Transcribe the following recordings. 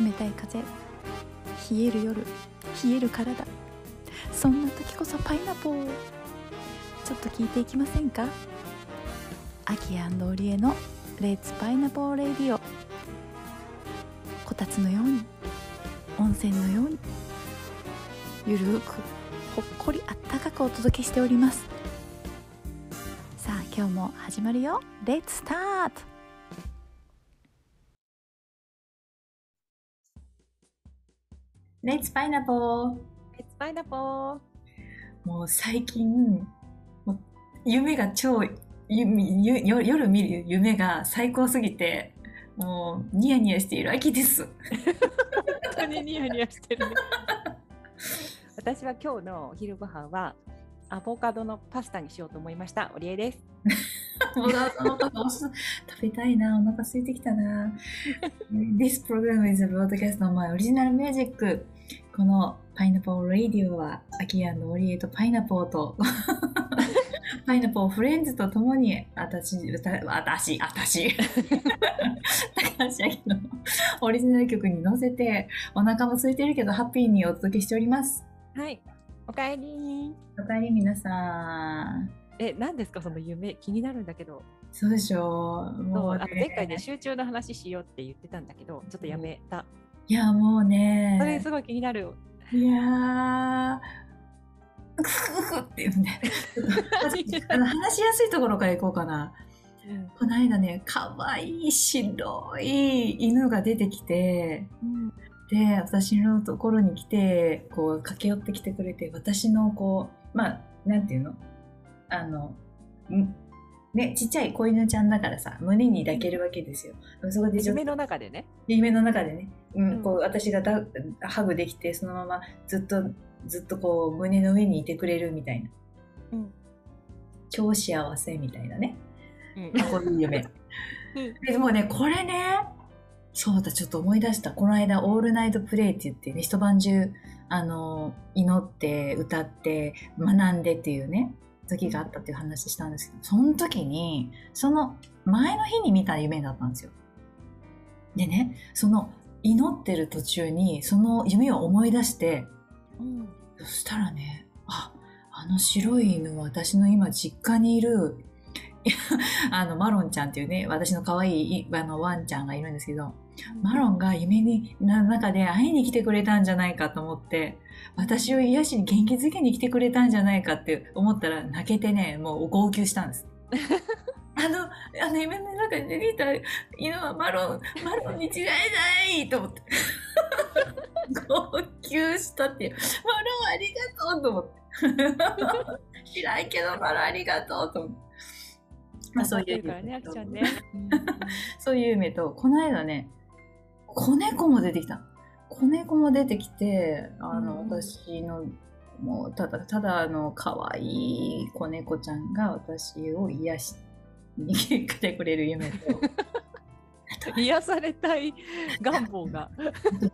冷たい風。冷える夜。冷える体。そんな時こそパイナポー。ちょっと聞いていきませんか？アキオリエのレッツパイナポーレディオこたつのように。温泉のように。ゆるくほっこりあったかくお届けしております。さあ今日も始まるよ。レッツスタートレッツパイナポーレッツパイナポーもう最近もう夢が超ゆゆ夜見る夢が最高すぎてもうニヤニヤしている。秋です。本当にニヤニヤしてる、ね、私は今日のお昼ご飯はアボカドのパスタにしようと思いました。オリエです。アボカドのパスタ食べたいな。お腹空いてきたな。This program is a broadcast on my original music このパイナポーラディオはアキアのオリエとパイナポーと パイナポーフレンズと共に、私、私、私、高橋明のオリジナル曲に乗せて、お腹も空いてるけど、ハッピーにお届けしております。はい。おかえり。おかえり、皆さん。え、何ですか、その夢、気になるんだけど。そうでしょう。もう、ね、前回で集中の話しようって言ってたんだけど、ちょっとやめた。いや、もうね。それすごい気になる。いやクフフって言うんで あの話しやすいところからいこうかな。うん、この間ね、かわいい白い犬が出てきて、うん、で、私のところに来て、こう、駆け寄ってきてくれて、私のこう、まあ、なんていうの？あの、ね、ちっちゃい子犬ちゃんだからさ、胸に抱けるわけですよ。そこで夢の中でね。夢の中でね。うん、こう、私がだハグできて、そのままずっとずっとこう胸の上にいてくれるみたいな、うん、超幸せみたいなね、うん、こういう夢、でもねこれねそうだちょっと思い出した。この間「オールナイトプレイ」って言ってね一晩中あの祈って歌って学んでっていうね時があったっていう話したんですけどその時にその前の日に見た夢だったんですよ。でねその祈ってる途中にその夢を思い出してうん、そしたらねああの白い犬は私の今実家にいる あのマロンちゃんっていうね私の可愛いあのワンちゃんがいるんですけど、マロンが夢にの中で会いに来てくれたんじゃないかと思って私を癒しに元気づけに来てくれたんじゃないかって思ったら泣けてねもう号泣したんです。あの、あの夢の中で見た犬はマロン、マロンに違いないと思って。号泣したっていう。マロンありがとうと思って。知らんけど、マロンありがとうと思って。まあ、そういうそういう夢と、この間ね、子猫も出てきた。子猫も出てきて、あの、うん、私の、もう、ただ、ただ、あの、可愛い子猫ちゃんが私を癒しに 来てくれる夢と、癒されたい願望が。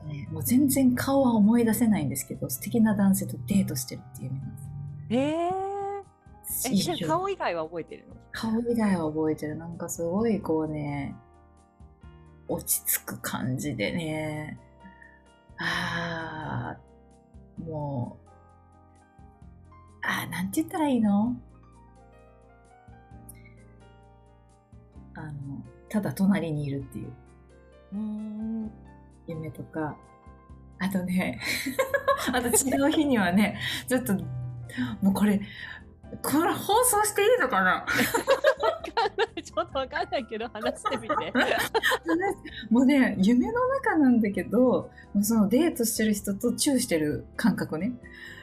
ね、もう全然顔は思い出せないんですけど素敵な男性とデートしてるっていう意味なんです。えー、え顔以外は覚えてるの？顔以外は覚えてる。なんかすごいこうね落ち着く感じでね。ああもうああなんて言ったらいいの？あのただ隣にいるっていう。夢とか。あとね あと違う日にはねちょっともうこれこれ放送していいのかな？ちょっとわかんないけど話してみて。もうね夢の中なんだけどもうそのデートしてる人とチューしてる感覚ね。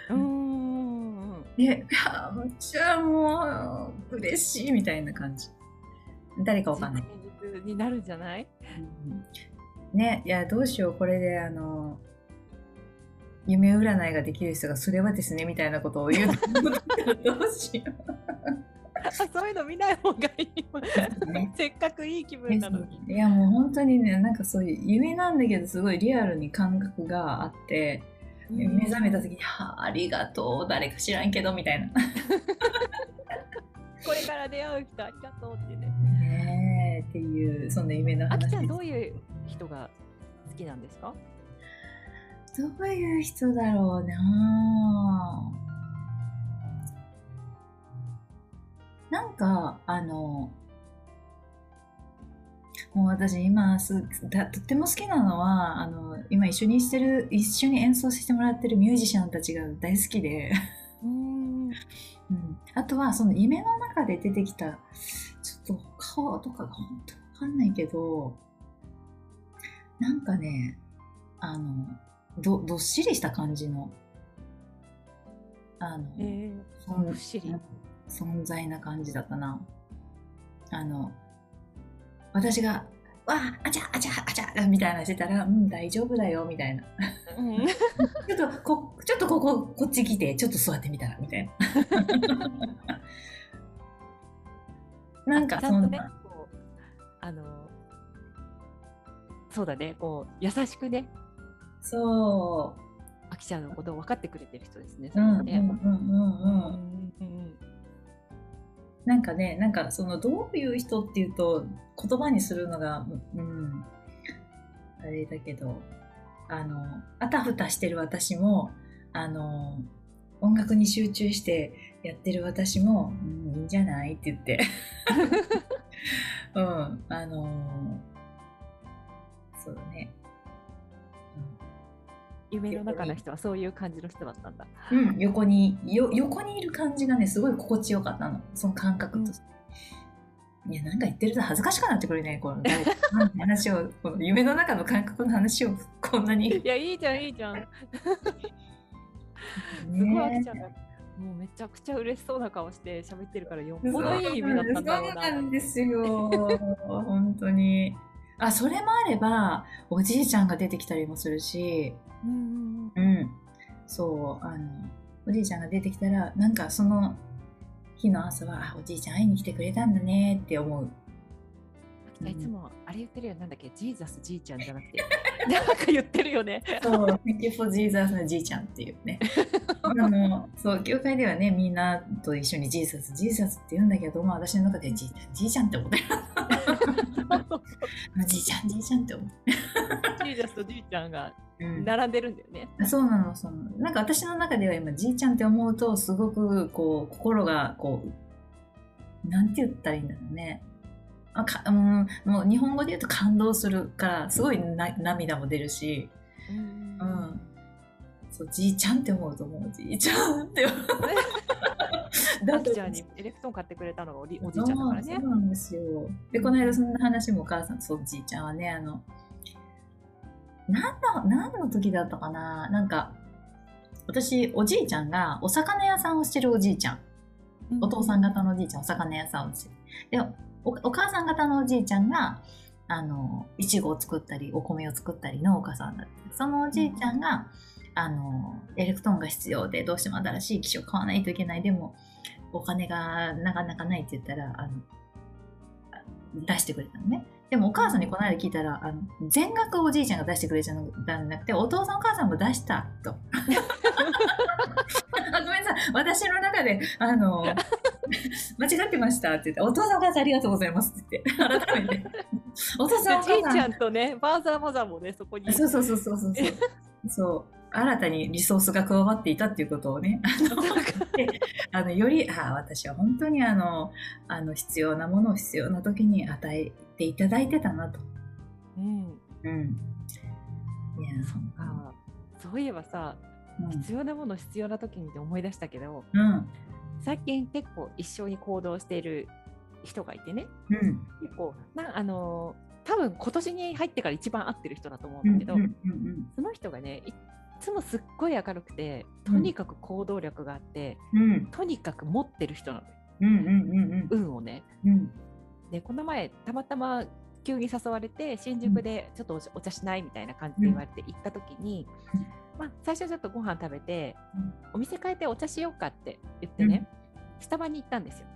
うん。でいやめっちゃもう嬉しいみたいな感じ。誰かわかんない。になるんじゃない、うん、ねいやどうしよう。これであの夢占いができる人がそれはですねみたいなことを言うどうしようそういうの見ない方がいい、ね、せっかくいい気分なのに。いやもう本当にねなんかそういう夢なんだけどすごいリアルに感覚があって目覚めた時に「はあありがとう誰か知らんけど」みたいな。これから出会う人ありがとうってね。ねっていうそんな夢の話あきちゃんどういう人が好きなんですか？どういう人だろうななんか、あの、もう私今すだとっても好きなのはあの今一緒にしてる一緒に演奏してもらってるミュージシャンたちが大好きで。うん。うん、あとはその夢の中で出てきたちょっと顔とかが本当わかんないけどなんかねあのどどっしりした感じのあの、えー、どっしり存在な感じだったなあの私が、わあ、あちゃあちゃあちゃみたいなしてたら、うん、大丈夫だよ、みたいな。うん、ちょっと、こ、ちょっとここ、こっち来て、ちょっと座ってみたら、みたいな。なんかそんな。ね、あの、そうだね、こう、優しくね。そう。あきちゃんのことを分かってくれてる人ですね。うんうんうんうん。うんうんなんかね、なんかそのどういう人っていうと言葉にするのが、うん、あれだけど、あの、あたふたしてる私も、あの、音楽に集中してやってる私も、うん、いいんじゃないって言って。うん、あのそうだね。夢の中の人はそういう感じの人だったんだ。うん、横によ横にいる感じがねすごい心地よかったのその感覚として。うん、いやなんか言ってると恥ずかしくなってくるねこの話をこの夢の中の感覚の話をこんなに。いやいいじゃんいいじゃん。すごい飽きちゃう。もうめちゃくちゃ嬉しそうな顔して喋ってるからよっぽどいい意味だったんだろうな。そうなんですよ本当に。あそれもあればおじいちゃんが出てきたりもするし、うんうんうん、そうあのおじいちゃんが出てきたらなんかその日の朝はおじいちゃん会いに来てくれたんだねって思う。いつもあれ言ってるよなんだっけ？ジーザスじいちゃんじゃなくて なんか言ってるよね。そう Thank you for Jesus のじいちゃんっていうね。あのそう教会ではねみんなと一緒にジーザスジーザスって言うんだけど、まあ、私の中でじいちゃんじいちゃんって思ってる。じいちゃんじいちゃんって思って。ジーザスとじいちゃんが並んでるんだよね。うん、そうなのその。なんか私の中では今じいちゃんって思うとすごくこう心がこうなんて言ったらいいんだろうね。あかうん、もう日本語で言うと感動するからすごいな涙も出るし、うん、うん、そうじいちゃんって思うと思うじいちゃんって思う。だってちゃんにエレクトーン買ってくれたのがおじいちゃんだからね。そうなんですよ。でこの間そんな話もお母さんそうじいちゃんはねあの何の何の時だったかな？なんか私おじいちゃんがお魚屋さんをしてるおじいちゃん、お父さん方のおじいちゃんお魚屋さんをしてる。でおお母さん方のおじいちゃんがあのいちごを作ったりお米を作ったり農家さんだってそのおじいちゃんが、あのエレクトーンが必要でどうしても新しい機種を買わないといけない。でもお金がなかなかないって言ったらあの出してくれたのね。でもお母さんにこの間聞いたら、あの全額おじいちゃんが出してくれちゃったんじゃなくて、お父さんお母さんも出したと。ごめんなさい、私の中で、あの、間違ってましたって言って、お父さんお母さんありがとうございますって言って、改めて。お父さんお母さん。じいちゃんとね、ファーザーマザーもね、そこに。そうそうそうそうそう。そう新たにリソースが加わっていたっていうことをね、あのあのよりあ私は本当にあのあの必要なものを必要な時に与えていただいてたなと。うん。うん。いや、そっか。そういえばさ、うん、必要なもの必要な時にって思い出したけど、うん、最近結構一緒に行動している人がいてね、うん、結構なあの多分今年に入ってから一番合ってる人だと思うんだけど、その人がねいつもすっごい明るくてとにかく行動力があって、うん、とにかく持ってる人なの、うんうんうんうん、運をね。うん、でこの前たまたま急に誘われて新宿でちょっとお茶しないみたいな感じで言われて行った時に、まあ、最初ちょっとご飯食べて、お店変えてお茶しようかって言ってね、スタバに行ったんですよ。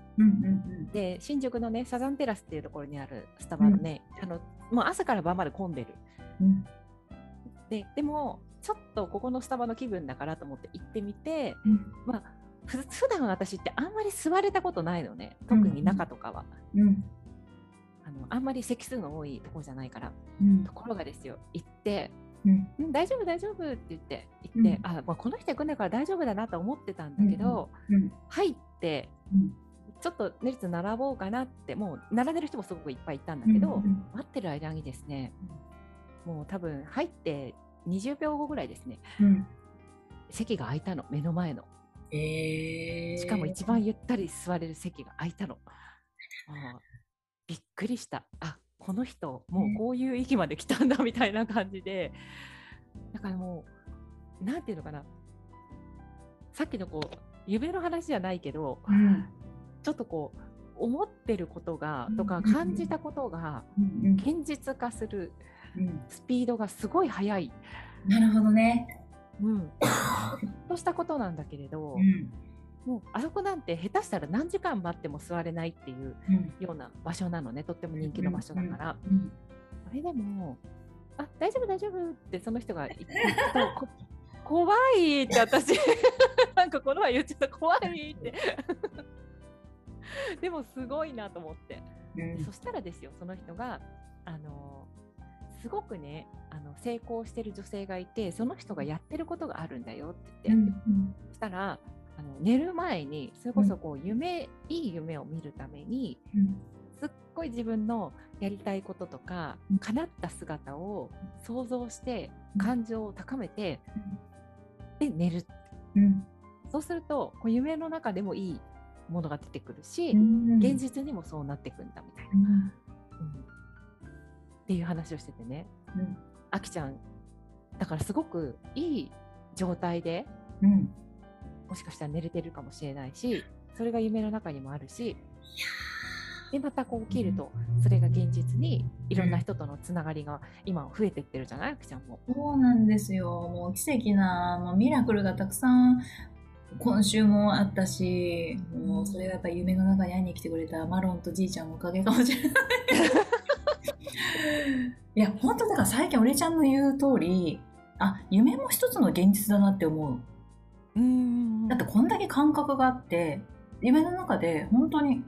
で新宿のねサザンテラスっていうところにあるスタバのね、あのもう朝から晩まで混んでる。ででもちょっとここのスタバの気分だからと思って行ってみて、うん、まあ普段私ってあんまり座れたことないのね特に中とかは。うん、あのあんまり席数の多いところじゃないから、うん、ところがですよ行ってうん、大丈夫大丈夫って言って言って、うん、あ、まあ、この人行くんだから大丈夫だなと思ってたんだけど、うん、入って、ちょっとネルツ並ぼうかなってもう並んでる人もすごくいっぱいいたんだけど、待ってる間にですねもう多分入って20秒後ぐらいですね、席が空いたの目の前の、えー、しかも一番ゆったり座れる席が空いたの。あびっくりした。あこの人もうこういう域まで来たんだみたいな感じで、だからもう何て言うのかな。さっきのこう夢の話じゃないけど、うん、ちょっとこう思ってることがとか感じたことが現実化するスピードがすごい速い。なるほどね。うん、としたことなんだけれど、うん、もうあそこなんて下手したら何時間待っても座れないっていうような場所なのね、とっても人気の場所だから。それでも「あ大丈夫大丈夫」ってその人が言ってと 怖いって私 なんかこの前言っちゃった。怖いって。でもすごいなと思って、うん、そしたらですよその人があのすごくねあの成功してる女性がいてその人がやってることがあるんだよって言って、うんうん、そしたらあの寝る前にそれこそこう夢、うん、いい夢を見るために、うん、すっごい自分のやりたいこととか、うん、叶った姿を想像して感情を高めて、で寝る、そうするとこう夢の中でもいいものが出てくるし、現実にもそうなっていくんだみたいな、っていう話をしててね、あきちゃんだからすごくいい状態で、うんもしかしたら寝れてるかもしれないしそれが夢の中にもあるしでまたこう起きるとそれが現実にいろんな人とのつながりが今増えてってるじゃない？あきちゃんも。そうなんですよもう奇跡なもうミラクルがたくさん今週もあったしもうそれがやっぱり夢の中に会いに来てくれたマロンとじいちゃんのおかげかもしれない。いや本当だから最近俺ちゃんの言う通りあ夢も一つの現実だなって思う。うんだってこんだけ感覚があって夢の中で本当に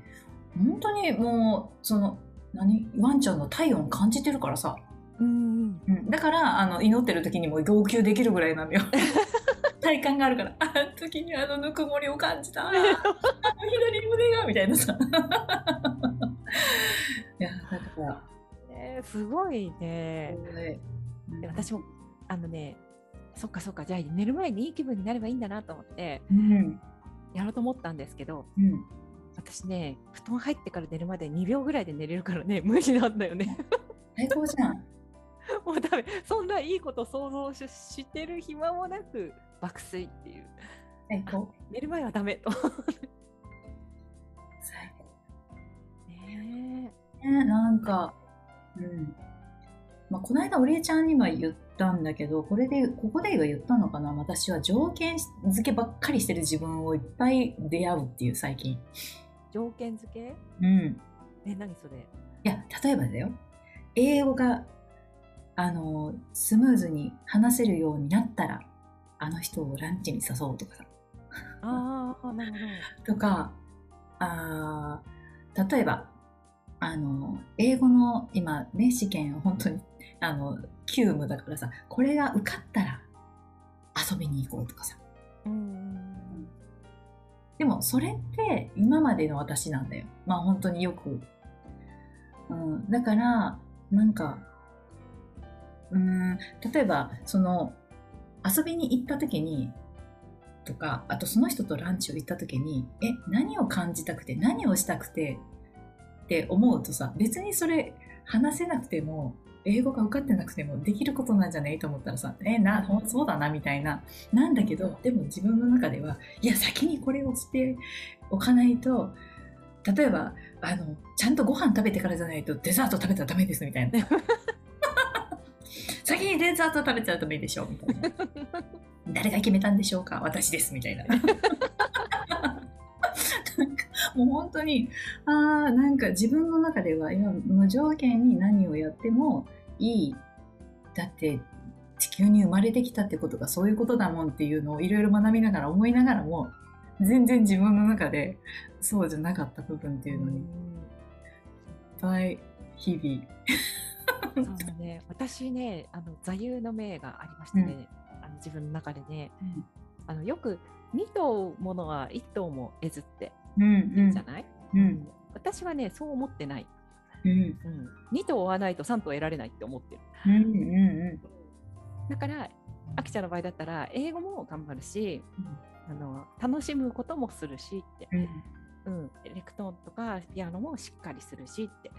本当にもうその何ワンちゃんの体温感じてるからさ、うん、うん、だからあの祈ってる時にも号泣できるぐらいなんだよ。体感があるから。あの時にあのぬくもりを感じた。あの左胸がみたいなさ。いやだから、えー、すごい。ね、私もあのねそっかそっかじゃあ寝る前にいい気分になればいいんだなと思って、うん、やろうと思ったんですけど、うん、私ね布団入ってから寝るまで2秒ぐらいで寝れるからね 無理なんだよね。最高じゃん。もうダメ。そんないいこと想像ししてる暇もなく爆睡っていう。最高。寝る前はダメと。最高。ねえなんかうんまあ、この間お礼ちゃんには言ったんだけどこれでここでは言ったのかな？私は条件付けばっかりしてる自分をいっぱい出会うっていう最近。条件付け？うん。え何それ？いや例えばだよ。英語があのスムーズに話せるようになったらあの人をランチに誘うとかさ。ああなるほど。とかあ例えばあの英語の今ね試験を本当に あの急務だからさこれが受かったら遊びに行こうとかさ、うん、でもそれって今までの私なんだよ。まあ本当によく、うん、だからなんかうん例えばその遊びに行った時にとかあとその人とランチを行った時にえ何を感じたくて何をしたくてって思うとさ別にそれ話せなくても英語が受かってなくてもできることなんじゃないと思ったらさえなそうだなみたいな。なんだけどでも自分の中ではいや先にこれをしておかないと例えばあのちゃんとご飯食べてからじゃないとデザート食べたらダメですみたいな。先にデザート食べちゃうとダメでしょみたいな。誰が決めたんでしょうか？私ですみたいな もう本当にああなんか自分の中では今無条件に何をやってもいい。だって地球に生まれてきたってことがそういうことだもんっていうのをいろいろ学びながら思いながらも全然自分の中でそうじゃなかった部分っていうのにいっぱい日々。そうね、私ね、あの座右の銘がありましてね、うん、あの自分の中でね、うん、あのよく2頭ものは1頭も得ずって言うじゃない、うん、うん、私はね、そう思ってない。うん。うん、2頭追わないと3頭得られないって思ってる。うんうんうん、だからあきちゃんの場合だったら英語も頑張るし、あの楽しむこともするしって、うん、エレクトーンとかピアノもしっかりするしって、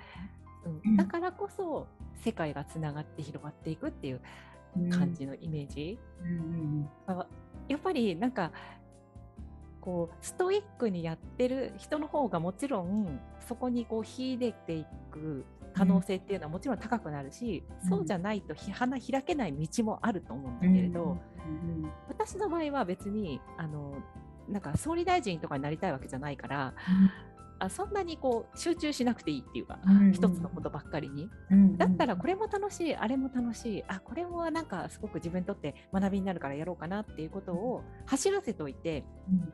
うん、だからこそ世界がつながって広がっていくっていう感じのイメージ、うんやっぱりなんかこうストイックにやってる人の方がもちろんそこにこう秀でていく可能性っていうのはもちろん高くなるし、うん、そうじゃないと花開けない道もあると思うんだけれど、うん。うん、私の場合は別にあのなんか総理大臣とかになりたいわけじゃないから、あそんなにこう集中しなくていいっていうか、うん。うん、一つのことばっかりに、うん。うん、だったらこれも楽しいあれも楽しいあこれもなんかすごく自分にとって学びになるからやろうかなっていうことを走らせておいて、うん、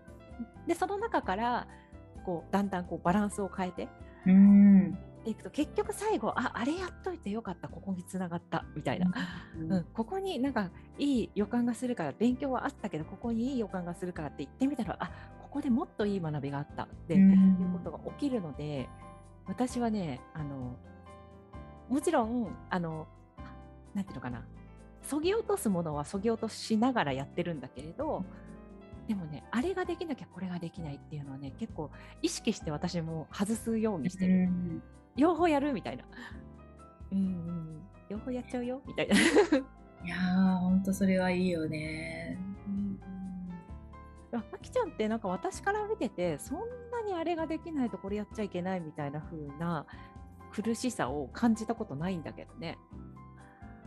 でその中からこうだんだんこうバランスを変えて、うん、いくと結局最後ああれやっといてよかったここにつながったみたいな、うん、うん、ここになんかいい予感がするから勉強はあったけどここにいい予感がするからって言ってみたらあこでもっといい学びがあったっていうことが起きるので、私はねあのもちろんあのなんていうのかな。そぎ落とすものはそぎ落としながらやってるんだけれどでもねあれができなきゃこれができないっていうのはね結構意識して私も外すようにしてる、両方やるみたいな。うんうん。両方やっちゃうよ。みたいな。いやーほんとそれはいいよね。あきちゃんってなんか私から見ててそんなにあれができないとこれやっちゃいけないみたいな風な苦しさを感じたことないんだけどね。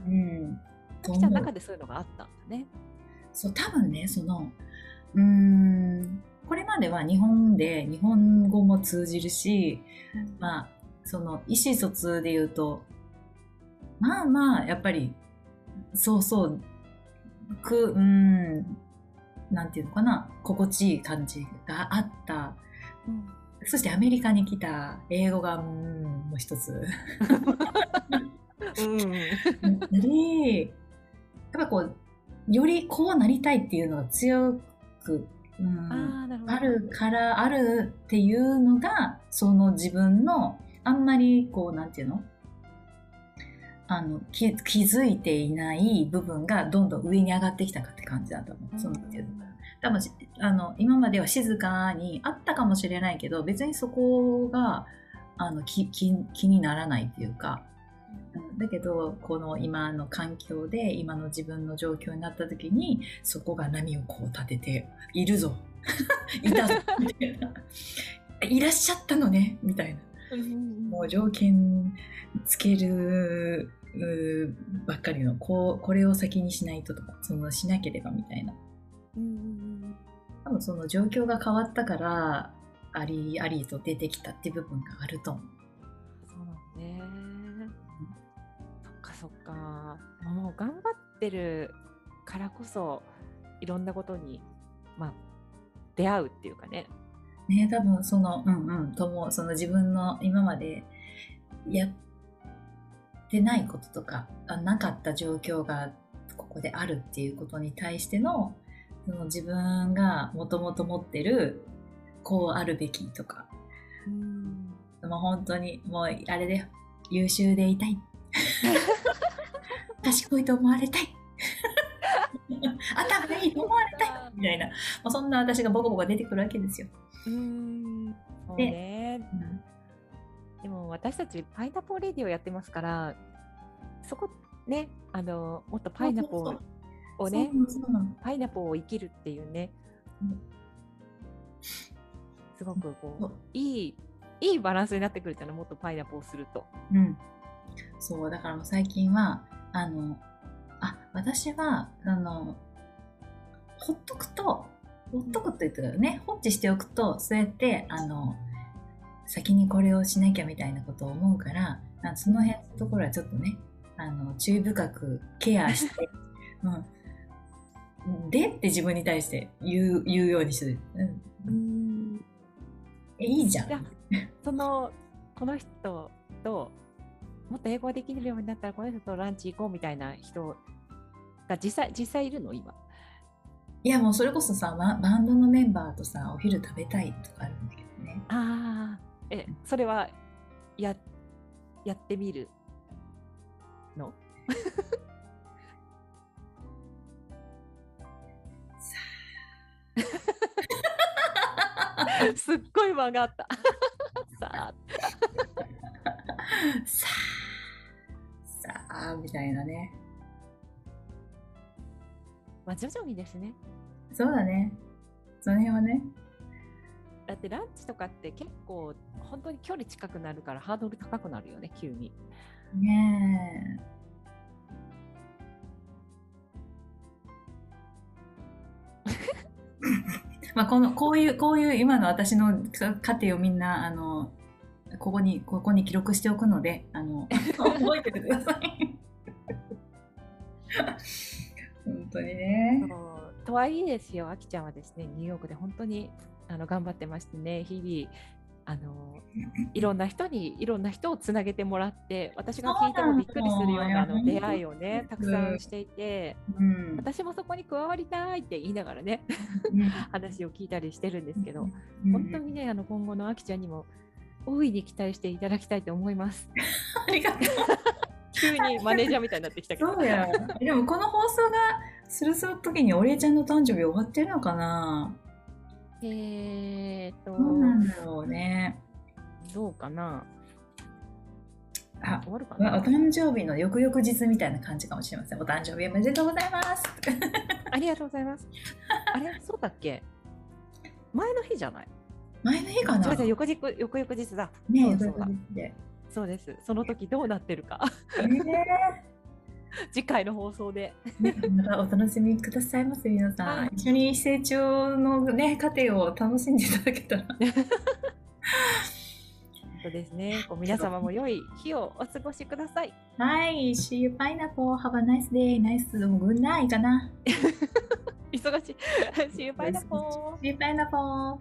うん。あきちゃんの中でそういうのがあったんだね。そう多分ねそのうん。これまでは日本で日本語も通じるし、うん、まあその意思疎通で言うとまあまあやっぱりそうそうくうんなんていうのかな心地いい感じがあった、うん、そしてアメリカに来た英語がうんもう一つ。うん、でやっぱこうよりこうなりたいっていうのが強く、うん、ああるからあるっていうのがその自分のあんまりこうなんていうの？あの気気づいていない部分がどんどん上に上がってきたかって感じだと思う。その多分あの今までは静かにあったかもしれないけど別にそこがあの気気気にならないっていうか、だけどこの今の環境で今の自分の状況になった時にそこが波をこう立てているぞ。いたぞみたいな。いらっしゃったのねみたいな。もう条件つけるばっかりのこうこれを先にしないととかそのしなければみたいな、多分その状況が変わったからありありと出てきたっていう部分があると思う。もう頑張ってるからこそいろんなことにまあ出会うっていうかね。ね多分そのうんうんともその自分の今までやってないこととかなかった状況がここであるっていうことに対してのその自分がもともと持ってるこうあるべきとか、うん、もう本当にもうあれで優秀でいたい 賢いと思われたい。頭がいいと思われたい。みたいな。もうそんな私がボコボコ出てくるわけですよ。うん。そうね、うん、でも私たちパイナポーレディをやってますからそこねあのもっとパイナポーをねパイナポーを生きるっていうね、うん。すごくこういいいいバランスになってくるじゃないもっとパイナップルをすると。うん、そうだから最近はあのあ私はあのほっとくとほっとくと言ってたね。放置しておくとそうやってあの先にこれをしなきゃみたいなことを思うからその辺のところはちょっとねあの注意深くケアして、うん、でって自分に対して言う言うようにする。うん。いいじゃん。そのこの人ともっと英語できるようになったらこの人とランチ行こうみたいな人が実際実際いるの？今。いやもうそれこそさバンドのメンバーとさお昼食べたいとかあるんだけどね。ああえそれはややってみるの？すっごい間があった。さあ。あ、みたいなね。まあ、徐々にですね。そうだね。その辺はね。だってランチとかって結構本当に距離近くなるからハードル高くなるよね急に。ねえ。まあこのこういうこういう今の私の過程をみんなあのここにここに記録しておくのであの 覚えててください。本当にね。とはいえですよ、あきちゃんはですね、ニューヨークで本当にあの頑張ってましてね、日々、あのいろんな人にいろんな人をつなげてもらって私が聞いてもびっくりするようなあの出会いをねたくさんしていて、うん、私もそこに加わりたいって言いながらね話を聞いたりしてるんですけど、本当にねあの今後のあきちゃんにも大いに期待していただきたいと思います。ありがとう急にマネージャーみたいになってきたけど。そうや。でもこの放送がするする時にお礼ちゃんの誕生日終わってるのかな？えー、っと。どうなんだろうね。どうかな？あ、終わるかな？お誕生日の翌々日みたいな感じかもしれません。お誕生日おめでとうございます。ありがとうございます。あれ、そうだっけ？前の日じゃない？前の日かな？翌日、翌々日だ。ねえ、そうだ。そうです。その時どうなってるか。えー 次回の放送で、ね、お楽しみくださいませ皆さん、はい、一緒に成長のね過程を楽しんでいただけたら そうですね。こう皆様も良い日をお過ごしください。はい、See you pineapple. Have a nice day. Nice good night かな。忙しい。See you pineapple. See you pineapple.